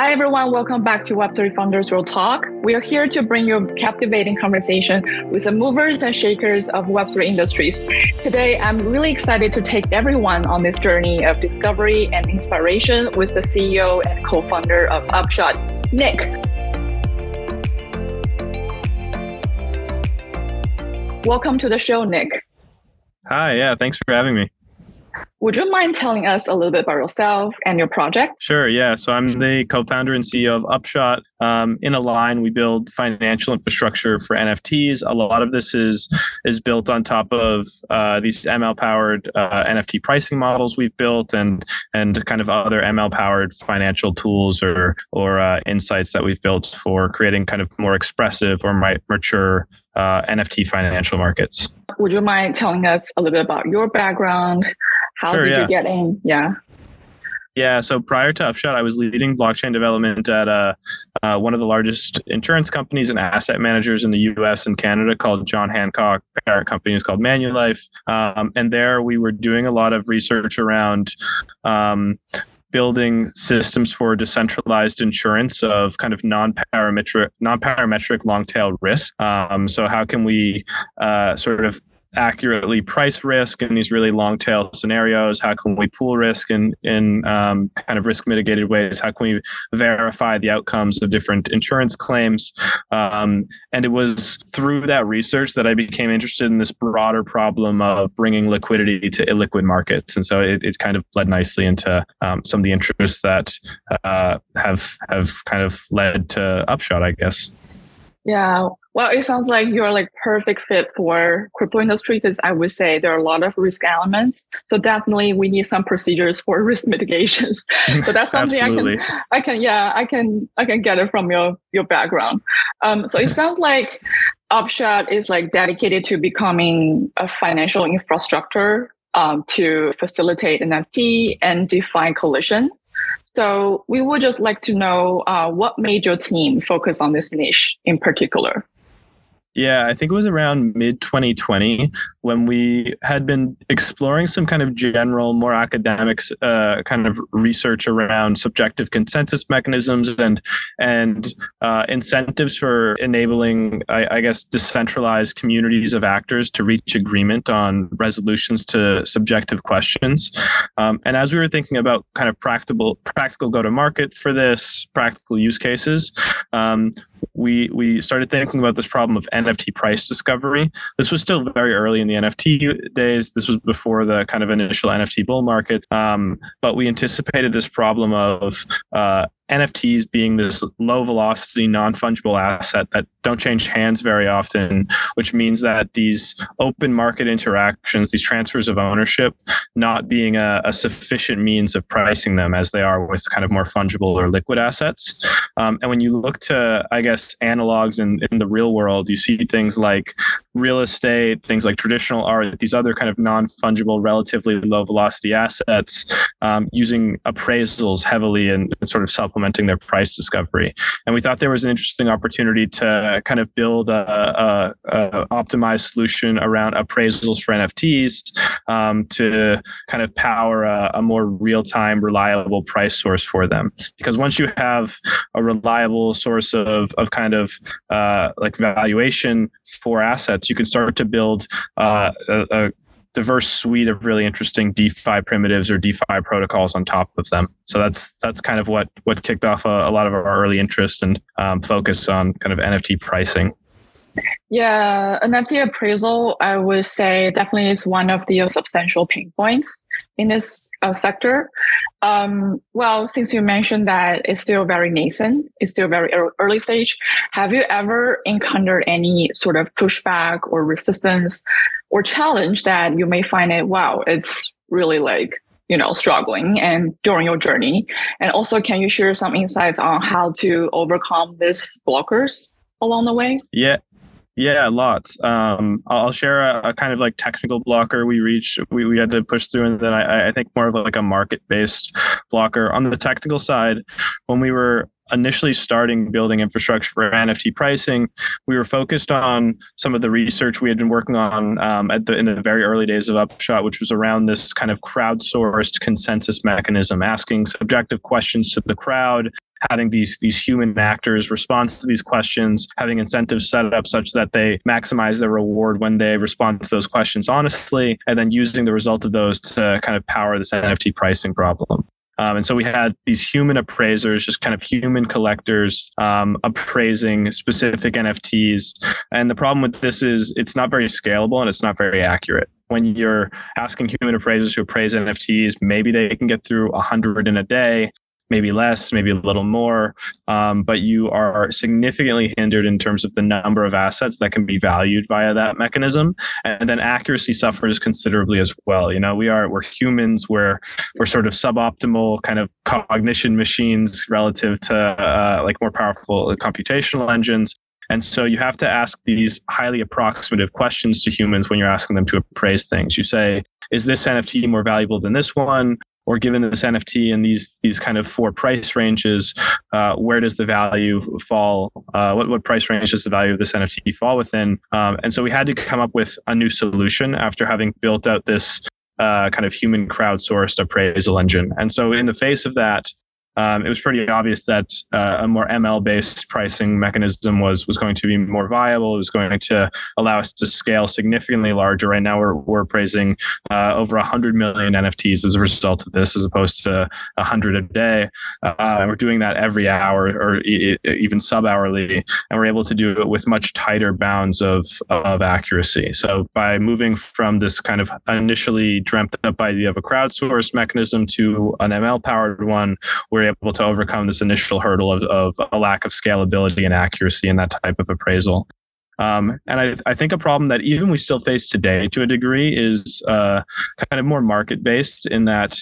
Hi, everyone. Welcome back to Web3 Founders Real Talk. We are here to bring you a captivating conversation with the movers and shakers of Web3 industries. Today, I'm really excited to take everyone on this journey of discovery and inspiration with the CEO and co founder of Upshot, Nick. Welcome to the show, Nick. Hi, yeah, thanks for having me. Would you mind telling us a little bit about yourself and your project? Sure, yeah. So I'm the co founder and CEO of Upshot. Um, in Align, we build financial infrastructure for NFTs. A lot of this is is built on top of uh, these ML powered uh, NFT pricing models we've built and and kind of other ML powered financial tools or or uh, insights that we've built for creating kind of more expressive or mature uh, NFT financial markets. Would you mind telling us a little bit about your background? How sure, did yeah. you get in? Yeah. Yeah, so prior to Upshot, I was leading blockchain development at uh, uh, one of the largest insurance companies and asset managers in the U.S. and Canada called John Hancock. Parent company is called Manulife, um, and there we were doing a lot of research around um, building systems for decentralized insurance of kind of non-parametric, non-parametric long-tail risk. Um, so how can we uh, sort of accurately price risk in these really long tail scenarios? How can we pool risk in in um, kind of risk mitigated ways? How can we verify the outcomes of different insurance claims? Um, and it was through that research that I became interested in this broader problem of bringing liquidity to illiquid markets. And so it, it kind of led nicely into um, some of the interests that uh, have have kind of led to Upshot, I guess. Yeah. Well, it sounds like you're like perfect fit for crypto industry because I would say there are a lot of risk elements. So definitely we need some procedures for risk mitigations. So that's something I can I can yeah, I can I can get it from your your background. Um so it sounds like Upshot is like dedicated to becoming a financial infrastructure um, to facilitate NFT and DeFi collision. So we would just like to know uh, what made your team focus on this niche in particular. Yeah, I think it was around mid 2020 when we had been exploring some kind of general, more academic uh, kind of research around subjective consensus mechanisms and and uh, incentives for enabling, I, I, guess, decentralized communities of actors to reach agreement on resolutions to subjective questions. Um, and as we were thinking about kind of practical practical go to market for this, practical use cases, um, we we started thinking about this problem of NFT price discovery. This was still very early in the NFT days. This was before the kind of initial NFT bull market. Um, but we anticipated this problem of uh, NFTs being this low velocity, non fungible asset that don't change hands very often, which means that these open market interactions, these transfers of ownership, not being a, a sufficient means of pricing them as they are with kind of more fungible or liquid assets. Um, and when you look to, I guess, analogs in, in the real world, you see things like real estate, things like traditional art, these other kind of non fungible, relatively low velocity assets um, using appraisals heavily and, sort of supplementing their price discovery. And we thought there was an interesting opportunity to kind of build a, a, a optimized solution around appraisals for NFTs um, to kind of power a, a more real time, reliable price source for them. Because once you have a reliable source of, of kind of uh, like valuation for assets, you can start to build uh, a, a diverse suite of really interesting DeFi primitives or DeFi protocols on top of them. So that's that's kind of what what kicked off a, a lot of our early interest and um, focus on kind of NFT pricing. Yeah, NFT appraisal, I would say definitely is one of the substantial pain points in this uh, sector. Um, well, since you mentioned that it's still very nascent, it's still very early stage, have you ever encountered any sort of pushback or resistance or challenge that you may find it, wow, it's really like, you know, struggling and during your journey? And also, can you share some insights on how to overcome these blockers along the way? Yeah, yeah, lots. Um, I'll share a, a, kind of like technical blocker we reached, we, we had to push through, and then I, I think more of like a market based blocker. On the technical side, when we were initially starting building infrastructure for NFT pricing, we were focused on some of the research we had been working on um, at the in the very early days of Upshot, which was around this kind of crowdsourced consensus mechanism, asking subjective questions to the crowd having these these human actors respond to these questions, having incentives set up such that they maximize their reward when they respond to those questions honestly, and then using the result of those to kind of power this NFT pricing problem. Um, and so we had these human appraisers, just kind of human collectors um, appraising specific NFTs. And the problem with this is it's not very scalable and it's not very accurate. When you're asking human appraisers to appraise NFTs, maybe they can get through 100 in a day maybe less, maybe a little more, um, but you are significantly hindered in terms of the number of assets that can be valued via that mechanism, and then accuracy suffers considerably as well. You know, we are we're humans, we're we're sort of suboptimal kind of cognition machines relative to uh, like more powerful computational engines. And so you have to ask these highly approximative questions to humans when you're asking them to appraise things. You say, is this NFT more valuable than this one? Or given this NFT and these these kind of four price ranges, uh, where does the value fall? Uh, what what price range does the value of this NFT fall within? Um, and so we had to come up with a new solution after having built out this uh, kind of human crowdsourced appraisal engine. And so in the face of that, um, it was pretty obvious that uh, a more ML based pricing mechanism was was going to be more viable. It was going to allow us to scale significantly larger. Right now, we're we're praising uh, over 100 million NFTs as a result of this, as opposed to 100 a day. Uh, and we're doing that every hour or e- even sub hourly, and we're able to do it with much tighter bounds of of accuracy. So by moving from this kind of initially dreamt up idea of a crowdsourced mechanism to an ML powered one, we're able to overcome this initial hurdle of, of a lack of scalability and accuracy in that type of appraisal. Um, and I, I, think a problem that even we still face today to a degree is uh, kind of more market based in that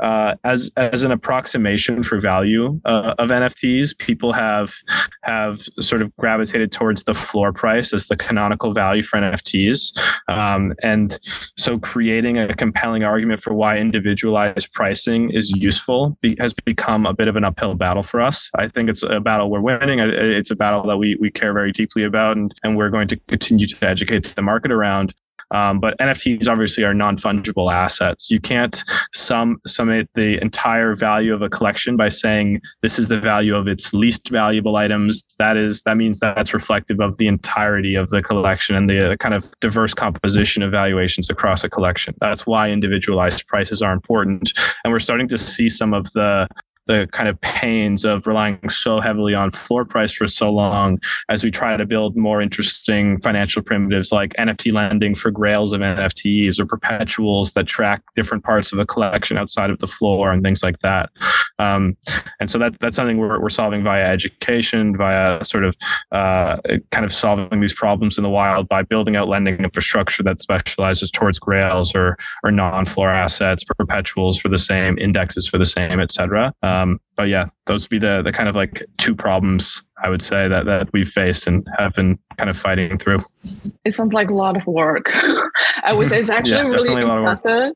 uh, as as an approximation for value uh, of NFTs, people have have sort of gravitated towards the floor price as the canonical value for NFTs, um, and so creating a compelling argument for why individualized pricing is useful be, has become a bit of an uphill battle for us. I think it's a battle we're winning. It's a battle that we we care very deeply about, and and we're going to continue to educate the market around. Um, but NFTs obviously are non-fungible assets. You can't sum summate the entire value of a collection by saying this is the value of its least valuable items. That is that means that that's reflective of the entirety of the collection and the uh, kind of diverse composition of valuations across a collection. That's why individualized prices are important, and we're starting to see some of the the kind of pains of relying so heavily on floor price for so long as we try to build more interesting financial primitives like NFT lending for grails of NFTs or perpetuals that track different parts of a collection outside of the floor and things like that. Um, and so that that's something we're, we're solving via education, via sort of uh, kind of solving these problems in the wild by building out lending infrastructure that specializes towards grails or or non-floor assets, perpetuals for the same, indexes for the same, et cetera. Um, but yeah, those would be the the kind of like two problems I would say that that we've faced and have been kind of fighting through. It sounds like a lot of work. I would say it's actually yeah, really impressive.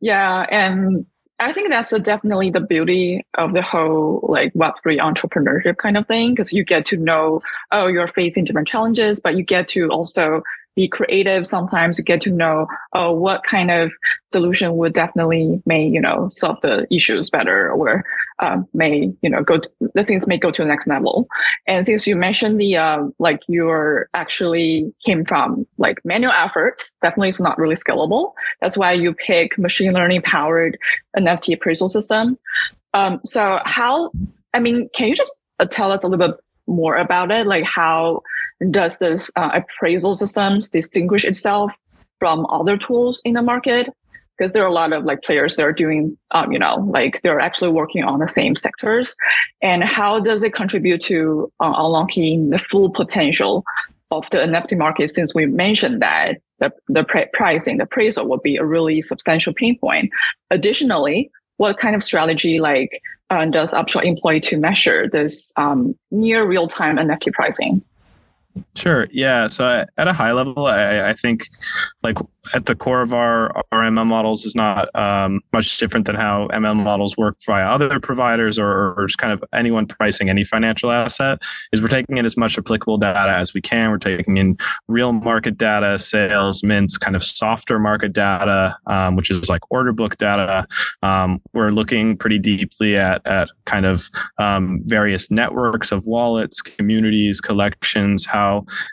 Yeah, and I think that's definitely the beauty of the whole like Web3 entrepreneurship kind of thing, because you get to know, oh, you're facing different challenges, but you get to also be creative. Sometimes you get to know, oh, what kind of solution would definitely may, you know, solve the issues better or um, may, you know, go, to, the things may go to the next level. And since you mentioned the, uh, like you're actually came from like manual efforts, definitely it's not really scalable. That's why you pick machine learning powered NFT appraisal system. Um, so how, I mean, can you just uh, tell us a little bit more about it? Like how does this uh, appraisal systems distinguish itself from other tools in the market? Because there are a lot of like players that are doing, um, you know, like they're actually working on the same sectors. And how does it contribute to uh, unlocking the full potential of the NFT market? Since we mentioned that the, the pricing, the appraisal would be a really substantial pain point. Additionally, what kind of strategy like uh, does Upshot employ to measure this um, near real time NFT pricing? Sure. Yeah. So I, at a high level, I, I think like at the core of our, our ML models is not um, much different than how ML models work via other providers or, or just kind of anyone pricing any financial asset. Is we're taking in as much applicable data as we can. We're taking in real market data, sales, mints, kind of softer market data, um, which is like order book data. Um, we're looking pretty deeply at at kind of um, various networks of wallets, communities, collections, how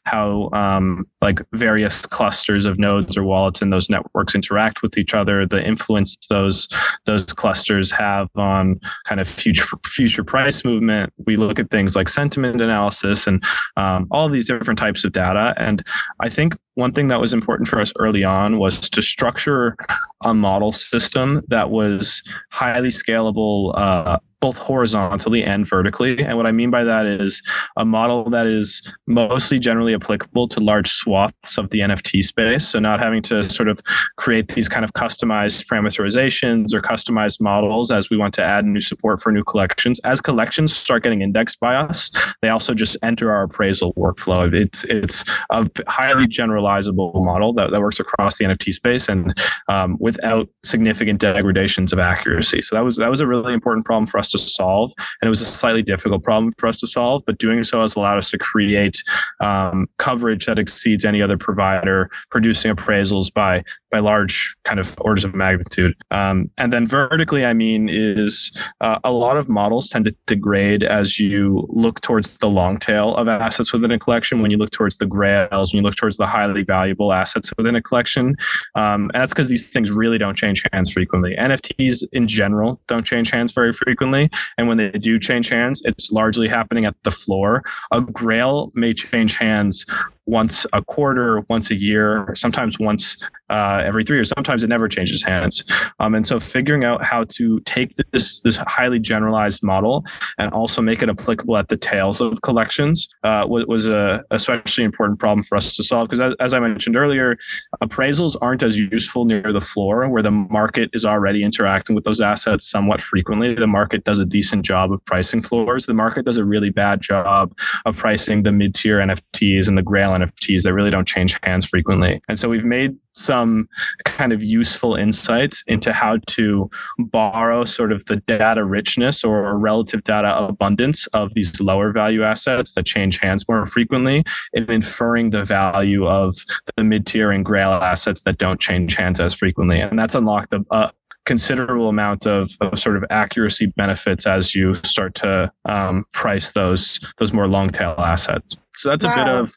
how um, like various clusters of nodes or wallets in those networks interact with each other, the influence those those clusters have on kind of future future price movement. We look at things like sentiment analysis and um, all these different types of data. And I think one thing that was important for us early on was to structure a model system that was highly scalable uh, both horizontally and vertically. And what I mean by that is a model that is mostly generally applicable to large swaths of the NFT space. So, not having to sort of create these kind of customized parameterizations or customized models as we want to add new support for new collections. As collections start getting indexed by us, they also just enter our appraisal workflow. It's, it's a highly generalizable model that, that works across the NFT space and um, without significant degradations of accuracy. So, that was, that was a really important problem for us to solve. And it was a slightly difficult problem for us to solve, but doing so has allowed us to create um, coverage that exceeds any other provider producing appraisals by by large kind of orders of magnitude. Um, and then vertically, I mean, is uh, a lot of models tend to degrade as you look towards the long tail of assets within a collection. When you look towards the grails, when you look towards the highly valuable assets within a collection, um, and that's because these things really don't change hands frequently. NFTs in general don't change hands very frequently. And when they do change hands, it's largely happening at the floor. A grail may change hands once a quarter, once a year, sometimes once uh, every three years. Sometimes it never changes hands. Um, and so figuring out how to take this this highly generalized model and also make it applicable at the tails of collections uh, was, was a especially important problem for us to solve. Because as, as I mentioned earlier, appraisals aren't as useful near the floor where the market is already interacting with those assets somewhat frequently. The market does a decent job of pricing floors. The market does a really bad job of pricing the mid tier NFTs and the Grail NFTs that really don't change hands frequently. And so we've made some kind of useful insights into how to borrow sort of the data richness or relative data abundance of these lower value assets that change hands more frequently in inferring the value of the mid tier and grail assets that don't change hands as frequently. And that's unlocked a, a considerable amount of, of, sort of accuracy benefits as you start to um, price those those more long tail assets. So that's wow. a bit of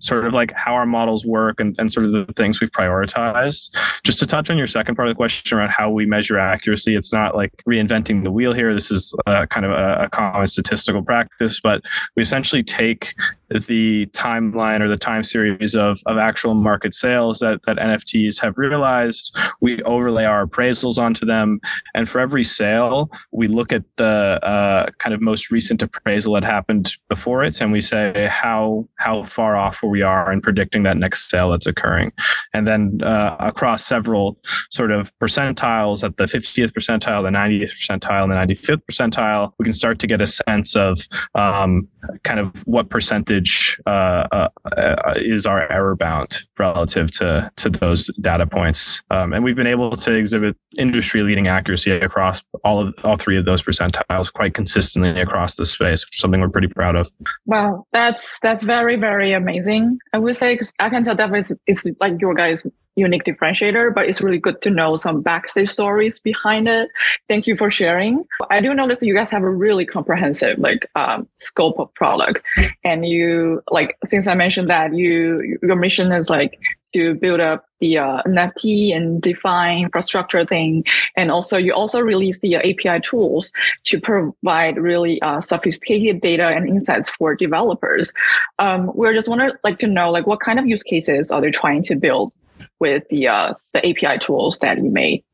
sort of like how our models work and, and sort of the things we've prioritized. Just to touch on your second part of the question around how we measure accuracy, it's not like reinventing the wheel here. This is uh, kind of a, a common statistical practice, but we essentially take the timeline or the time series of, of actual market sales that, that NFTs have realized. We overlay our appraisals onto them. And for every sale, we look at the uh, kind of most recent appraisal that happened before it and we say how, how far off we are in predicting that next sale that's occurring. And then uh, across several sort of percentiles at the 50th percentile, the 90th percentile, and the 95th percentile, we can start to get a sense of um, kind of what percentage uh, uh, is our error bound relative to to those data points, um, and we've been able to exhibit industry leading accuracy across all of all three of those percentiles quite consistently across the space, which is something we're pretty proud of. Wow, that's that's very very amazing. I would say cause I can tell that it's, it's like your guys unique differentiator, but it's really good to know some backstage stories behind it. Thank you for sharing. I do notice you guys have a really comprehensive like um, scope of product, and you like since I mentioned that you your mission is like to build up the uh, NFT and DeFi infrastructure thing. And also you also release the uh, API tools to provide really uh, sophisticated data and insights for developers. Um, we're just wondering like to know like what kind of use cases are they trying to build with the uh, the API tools that you made?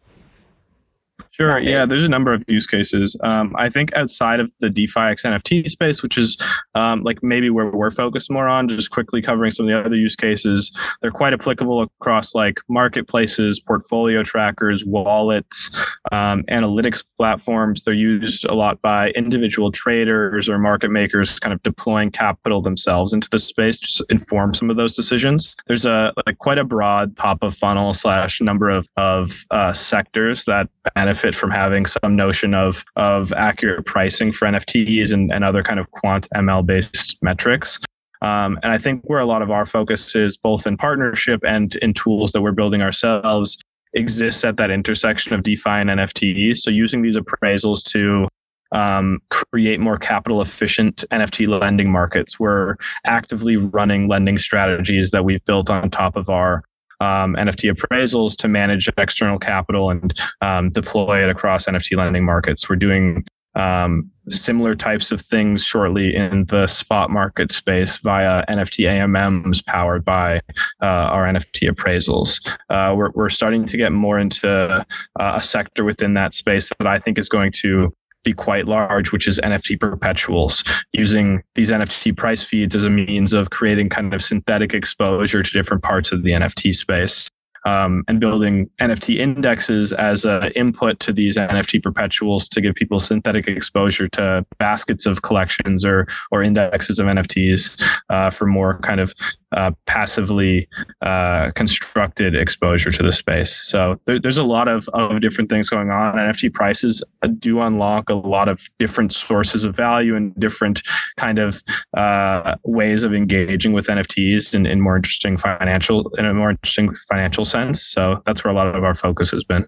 Sure. Yeah, there's a number of use cases. Um, I think outside of the DeFi X NFT space, which is um, like maybe where we're focused more on, just quickly covering some of the other use cases, they're quite applicable across like marketplaces, portfolio trackers, wallets, um, analytics platforms. They're used a lot by individual traders or market makers, kind of deploying capital themselves into the space to inform some of those decisions. There's a like quite a broad top of funnel slash number of of uh, sectors that benefit benefit from having some notion of of accurate pricing for NFTs and, and other kind of quant ML based metrics. Um, and I think where a lot of our focus is both in partnership and in tools that we're building ourselves exists at that intersection of DeFi and NFT. So using these appraisals to um, create more capital efficient NFT lending markets. We're actively running lending strategies that we've built on top of our um, NFT appraisals to manage external capital and um, deploy it across NFT lending markets. We're doing um, similar types of things shortly in the spot market space via NFT AMMs powered by uh, our NFT appraisals. Uh, we're, we're starting to get more into uh, a sector within that space that I think is going to be quite large, which is NFT perpetuals, using these NFT price feeds as a means of creating kind of synthetic exposure to different parts of the NFT space um, and building NFT indexes as an input to these NFT perpetuals to give people synthetic exposure to baskets of collections or or indexes of NFTs uh, for more kind of uh, passively uh, constructed exposure to the space. So there, there's a lot of, of different things going on. NFT prices do unlock a lot of different sources of value and different kind of uh, ways of engaging with NFTs in, in more interesting financial in a more interesting financial sense. So that's where a lot of our focus has been.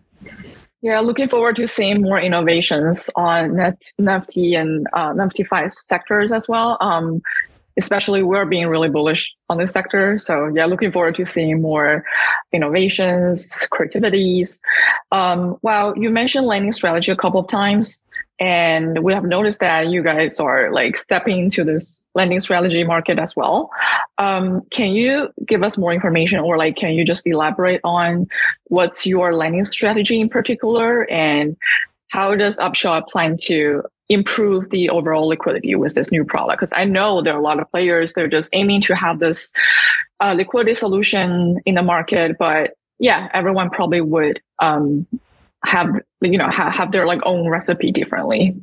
Yeah, looking forward to seeing more innovations on net, NFT and uh, NFTFi sectors as well. Um, especially we're being really bullish on this sector. So yeah, looking forward to seeing more innovations, creativities. Um, well, you mentioned lending strategy a couple of times. And we have noticed that you guys are like stepping into this lending strategy market as well. Um, can you give us more information or like, can you just elaborate on what's your lending strategy in particular and how does Upshot plan to improve the overall liquidity with this new product? Because I know there are a lot of players, they're just aiming to have this uh, liquidity solution in the market, but yeah, everyone probably would um, have you know have, have their like own recipe differently.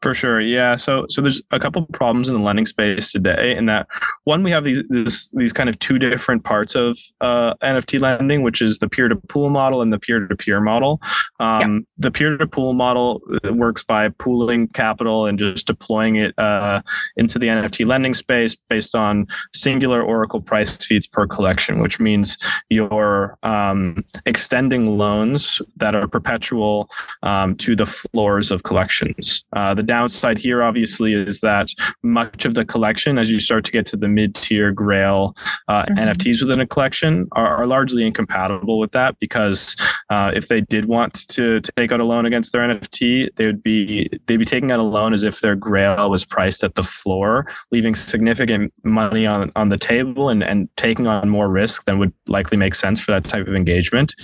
For sure, yeah. So, so there's a couple of problems in the lending space today. In that, one, we have these this, these kind of two different parts of uh, NFT lending, which is the peer to pool model and the peer to peer model. Um, The peer to pool model uh, works by pooling capital and just deploying it uh, into the NFT lending space based on singular Oracle price feeds per collection, which means you're um, extending loans that are perpetual um, to the floors of collections. Uh, the downside here, obviously, is that much of the collection, as you start to get to the mid tier Grail uh, mm-hmm. NFTs within a collection, are, are, largely incompatible with that because uh, if they did want to, to take out a loan against their NFT, they would be they'd be taking out a loan as if their Grail was priced at the floor, leaving significant money on on the table and and taking on more risk than would likely make sense for that type of engagement.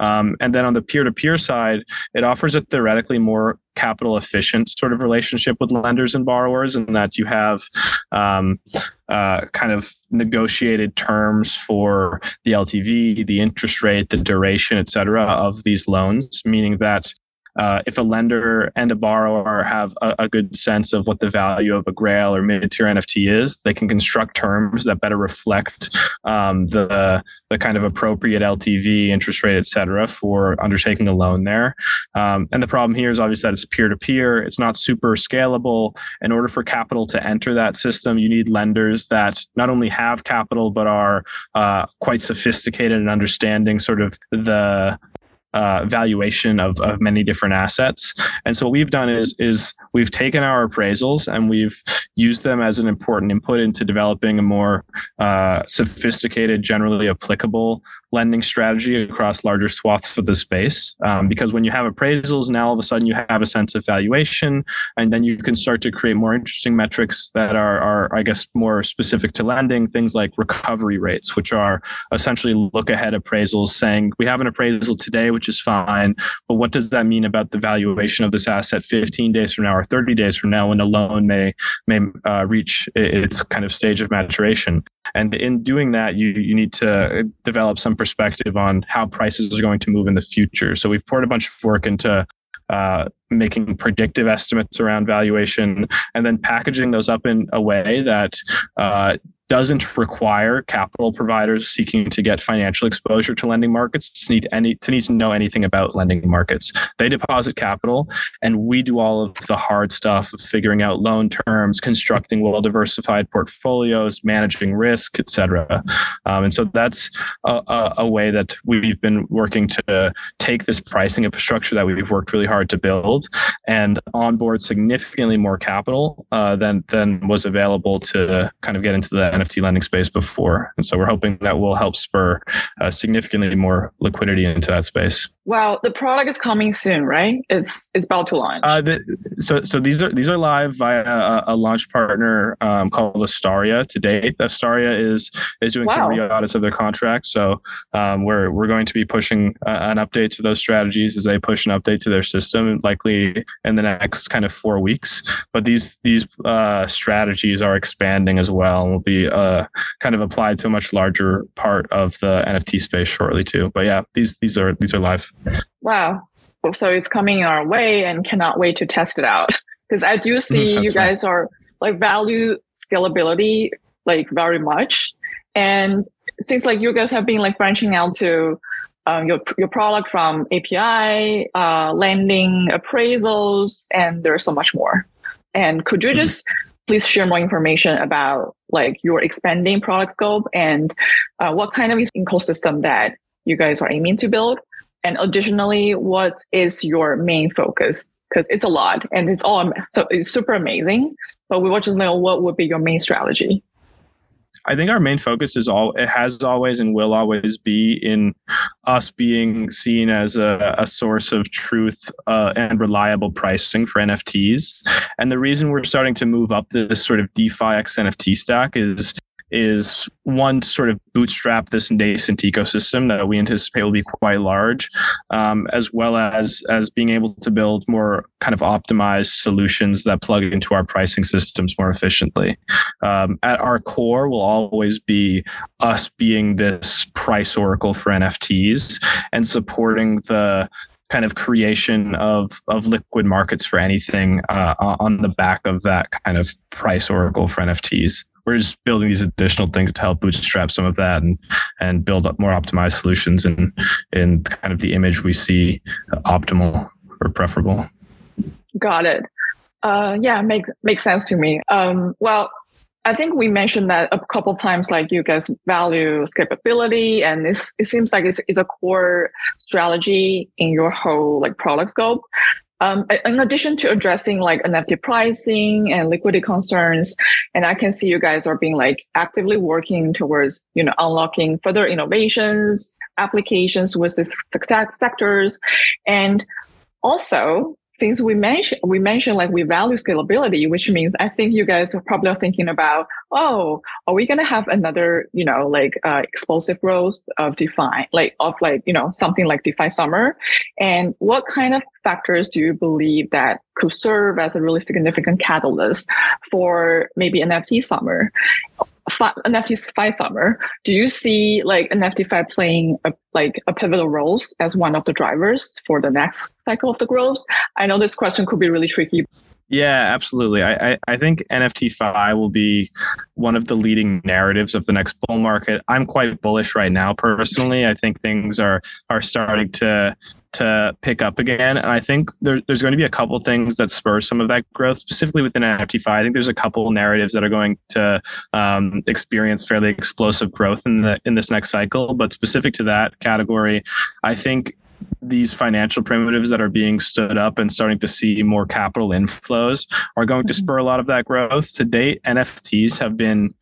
Um, and then on the peer to peer side, it offers a theoretically more capital efficient sort of relationship with lenders and borrowers, and that you have um, uh, kind of negotiated terms for the LTV, the interest rate, the duration, et cetera, of these loans, meaning that uh, if a lender and a borrower have a, a, good sense of what the value of a Grail or mid-tier NFT is, they can construct terms that better reflect um, the the kind of appropriate LTV, interest rate, et cetera, for undertaking a loan there. Um, and the problem here is obviously that it's peer-to-peer. It's not super scalable. In order for capital to enter that system, you need lenders that not only have capital but are uh, quite sophisticated in understanding sort of the uh, valuation of, of many different assets. And so what we've done is is we've taken our appraisals and we've used them as an important input into developing a more uh, sophisticated, generally applicable lending strategy across larger swaths of the space. Um, because when you have appraisals, now all of a sudden you have a sense of valuation, and then you can start to create more interesting metrics that are, are I guess, more specific to lending. Things like recovery rates, which are essentially look ahead appraisals saying we have an appraisal today, which is fine, but what does that mean about the valuation of this asset 15 days from now or 30 days from now when a loan may may uh, reach its kind of stage of maturation? And in doing that, you you need to develop some perspective on how prices are going to move in the future. So we've poured a bunch of work into uh, making predictive estimates around valuation and then packaging those up in a way that uh, doesn't require capital providers seeking to get financial exposure to lending markets to need any to need to know anything about lending markets. They deposit capital, and we do all of the hard stuff of figuring out loan terms, constructing well diversified portfolios, managing risk, etc. Um, and so that's a, a, a way that we've been working to take this pricing infrastructure that we've worked really hard to build and onboard significantly more capital uh, than than was available to kind of get into the NFT lending space before. And so we're hoping that will help spur uh, significantly more liquidity into that space. Well, the product is coming soon, right? It's it's about to launch. Uh, the, so so these are these are live via a, a launch partner um, called Astaria to date. Astaria is is doing wow. some re-audits of their contract. So um, we're we're going to be pushing uh, an update to those strategies as they push an update to their system, likely in the next kind of four weeks. But these these uh, strategies are expanding as well and will be uh, kind of applied to a much larger part of the NFT space shortly too. But yeah, these these are these are live. Wow. So it's coming our way and cannot wait to test it out. Because I do see you guys right. are like value scalability like very much. And since like you guys have been like branching out to um, your your product from API, uh, lending, appraisals, and there's so much more. And could you mm-hmm. just please share more information about like your expanding product scope and uh, what kind of ecosystem that you guys are aiming to build? And additionally, what is your main focus? Because it's a lot and it's all so it's super amazing. But we want to know what would be your main strategy. I think our main focus is all it has always and will always be in us being seen as a, a source of truth uh, and reliable pricing for NFTs. And the reason we're starting to move up this sort of DeFi X NFT stack is is one to sort of bootstrap this nascent ecosystem that we anticipate will be quite large, um, as well as as being able to build more kind of optimized solutions that plug into our pricing systems more efficiently. Um, at our core will always be us being this price oracle for NFTs and supporting the kind of creation of of liquid markets for anything uh, on the back of that kind of price oracle for NFTs we're just building these additional things to help bootstrap some of that and and build up more optimized solutions in in kind of the image we see optimal or preferable. Got it. Uh, yeah, make makes sense to me. Um, well, I think we mentioned that a couple times, like you guys value scalability, and it seems like it's, it's a core strategy in your whole like product scope. Um, in addition to addressing like NFT pricing and liquidity concerns, and I can see you guys are being like actively working towards, you know, unlocking further innovations, applications with the sectors. And also since we mentioned we mentioned like we value scalability, which means I think you guys are probably thinking about, oh, are we gonna have another, you know, like uh, explosive growth of DeFi, like of like you know something like DeFi Summer, and what kind of factors do you believe that could serve as a really significant catalyst for maybe NFT Summer? NFT Fi Summer, do you see like NFT Fi playing a, like a pivotal role as one of the drivers for the next cycle of the growth? I know this question could be really tricky. Yeah, absolutely. I, I, I think NFT Fi will be one of the leading narratives of the next bull market. I'm quite bullish right now personally. I think things are are starting to to pick up again. And I think there, there's going to be a couple things that spur some of that growth, specifically within NFT. I think there's a couple narratives that are going to um, experience fairly explosive growth in the in this next cycle. But specific to that category, I think these financial primitives that are being stood up and starting to see more capital inflows are going to mm-hmm. spur a lot of that growth. To date, NFTs have been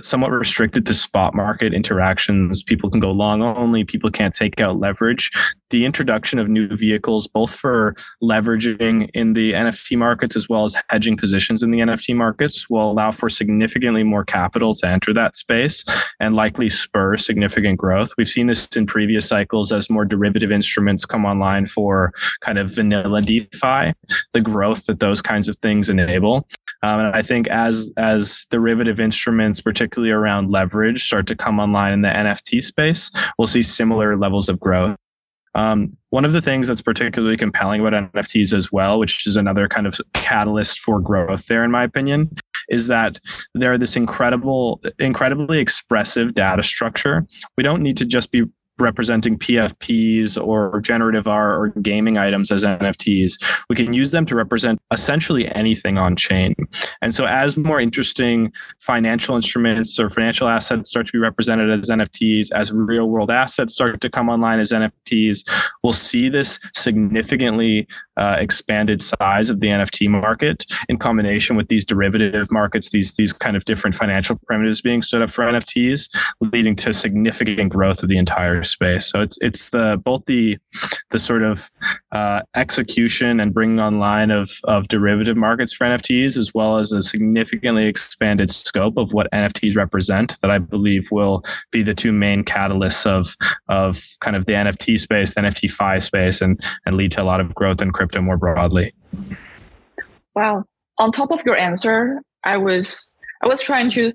somewhat restricted to spot market interactions. People can go long only, people can't take out leverage. The introduction of new vehicles, both for leveraging in the NFT markets as well as hedging positions in the NFT markets, will allow for significantly more capital to enter that space and likely spur significant growth. We've seen this in previous cycles as more derivative instruments come online for kind of vanilla DeFi, the growth that those kinds of things enable. Um, and I think as as derivative instruments, particularly around leverage, start to come online in the NFT space, we'll see similar levels of growth. Um, one of the things that's particularly compelling about NFTs as well, which is another kind of catalyst for growth there, in my opinion, is that they're this incredible, incredibly expressive data structure. We don't need to just be representing PFPs or generative art or gaming items as NFTs. We can use them to represent essentially anything on chain. And so, as more interesting financial instruments or financial assets start to be represented as NFTs, as real world assets start to come online as NFTs, we'll see this significantly uh, expanded size of the NFT market in combination with these derivative markets, these these kind of different financial primitives being stood up for NFTs, leading to significant growth of the entire space. So it's it's the both the the sort of uh, execution and bringing online of of derivative markets for NFTs, as well as a significantly expanded scope of what NFTs represent, that I believe will be the two main catalysts of of kind of the NFT space, the NFT fi space, and and lead to a lot of growth in crypto more broadly. Wow. On top of your answer, I was I was trying to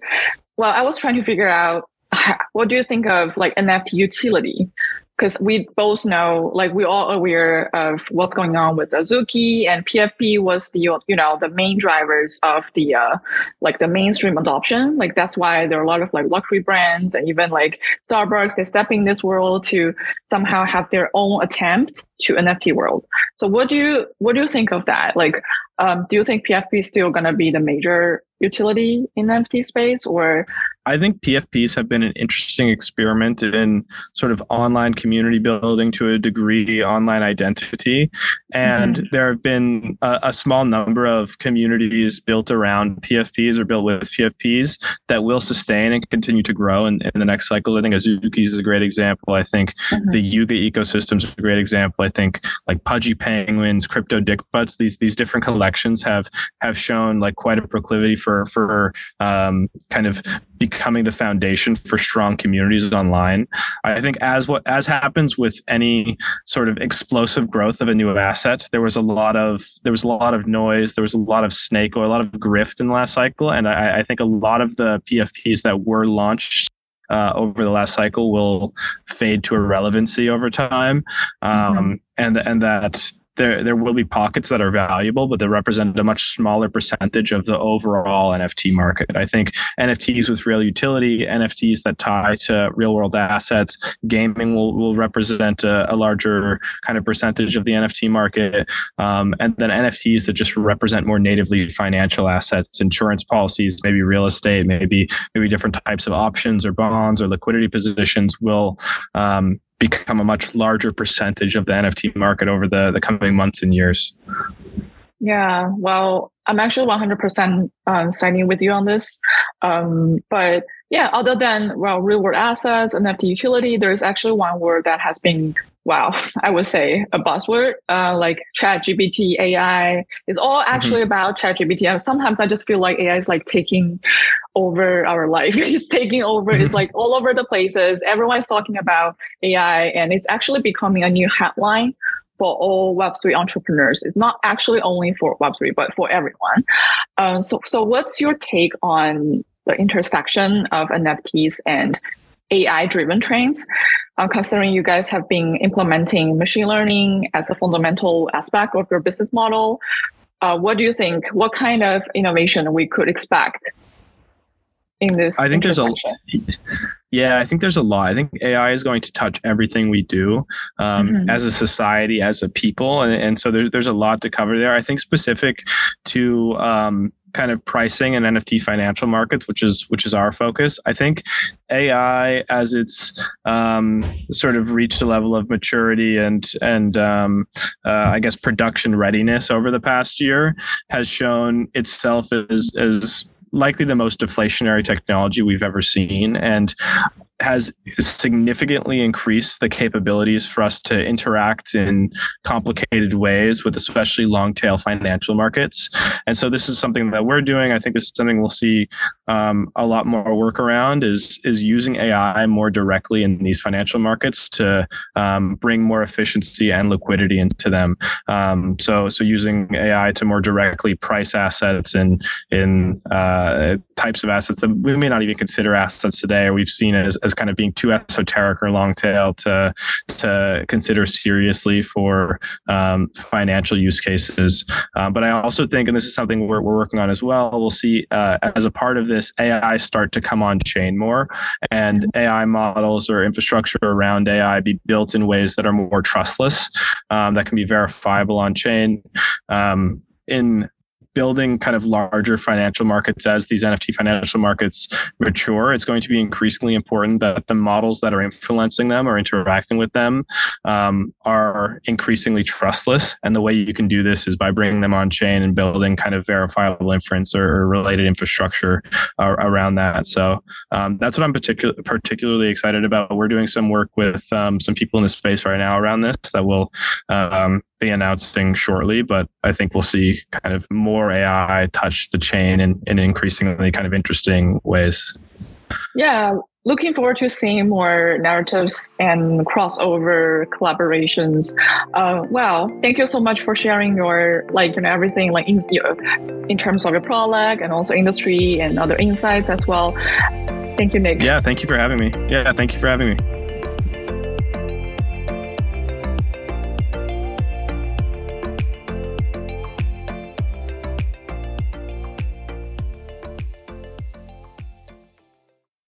well, I was trying to figure out what do you think of like NFT utility? Because we both know, like we all aware of what's going on with Azuki and PFP was the you know the main drivers of the uh, like the mainstream adoption. Like that's why there are a lot of like luxury brands and even like Starbucks they step in this world to somehow have their own attempt to NFT world. So what do you what do you think of that? Like, um, do you think PFP is still gonna be the major utility in NFT space or I think PFPs have been an interesting experiment in sort of online community building to a degree, online identity. And mm-hmm. there have been a, a, small number of communities built around PFPs or built with PFPs that will sustain and continue to grow in, in the next cycle. I think Azuki's is a great example. I think mm-hmm. the Yuga ecosystem is a great example. I think like Pudgy Penguins, Crypto Dick Butts, these these different collections have have shown like quite a proclivity for for um, kind of becoming the foundation for strong communities online. I think as what as happens with any sort of explosive growth of a new asset, there was a lot of there was a lot of noise, there was a lot of snake or a lot of grift in the last cycle, and I, I think a lot of the PFPs that were launched uh, over the last cycle will fade to irrelevancy over time, um, mm-hmm. and and that there there will be pockets that are valuable, but they represent a much smaller percentage of the overall NFT market. I think NFTs with real utility, NFTs that tie to real world assets, gaming will, will represent a, a larger kind of percentage of the NFT market, um, and then NFTs that just represent more natively financial assets, insurance policies, maybe real estate, maybe maybe different types of options or bonds or liquidity positions will um, become a much larger percentage of the NFT market over the, the coming months and years. Yeah, well, I'm actually 100% um, signing with you on this. Um, but yeah, other than well, real world assets, NFT utility, there's actually one word that has been wow, I would say a buzzword, uh, like chat GPT, AI. It's all mm-hmm. actually mm-hmm. about chat GPT. Sometimes I just feel like AI is like taking over our life. it's taking over. It's mm-hmm. like all over the places. Everyone's talking about AI and it's actually becoming a new headline for all Web3 entrepreneurs. It's not actually only for Web3, but for everyone. Um, so, so what's your take on the intersection of NFTs and AI driven trends, uh, considering you guys have been implementing machine learning as a fundamental aspect of your business model. Uh, what do you think? What kind of innovation we could expect in this? I think there's a yeah, I think there's a lot. I think AI is going to touch everything we do um, mm-hmm. as a society, as a people, and, and so there's there's a lot to cover there. I think specific to um, kind of pricing and NFT financial markets, which is which is our focus. I think AI, as it's um, sort of reached a level of maturity and and um, uh, I guess production readiness over the past year, has shown itself as as likely the most deflationary technology we've ever seen. And has significantly increased the capabilities for us to interact in complicated ways with especially long tail financial markets. And so this is something that we're doing. I think this is something we'll see um, a lot more work around is, is using AI more directly in these financial markets to um, bring more efficiency and liquidity into them. Um, so, so using AI to more directly price assets and in uh, types of assets that we may not even consider assets today, or we've seen as, as kind of being too esoteric or long tail to to consider seriously for um, financial use cases. Um, but I also think, and this is something we're, we're working on as well, we'll see uh, as a part of this AI start to come on chain more, and AI models or infrastructure around AI be built in ways that are more trustless, um, that can be verifiable on chain. Um, in building kind of larger financial markets as these NFT financial markets mature, it's going to be increasingly important that the models that are influencing them or interacting with them um, are increasingly trustless. And the way you can do this is by bringing them on chain and building kind of verifiable inference or, related infrastructure uh, around that. So um, that's what I'm particular, particularly excited about. We're doing some work with um, some people in the space right now around this that will um, be announcing shortly, but I think we'll see kind of more AI touch the chain in, in increasingly kind of interesting ways. Yeah, looking forward to seeing more narratives and crossover collaborations. Uh, well, thank you so much for sharing your like you know everything like in, in terms of your product and also industry and other insights as well. Thank you, Nick. Yeah, thank you for having me. Yeah, thank you for having me.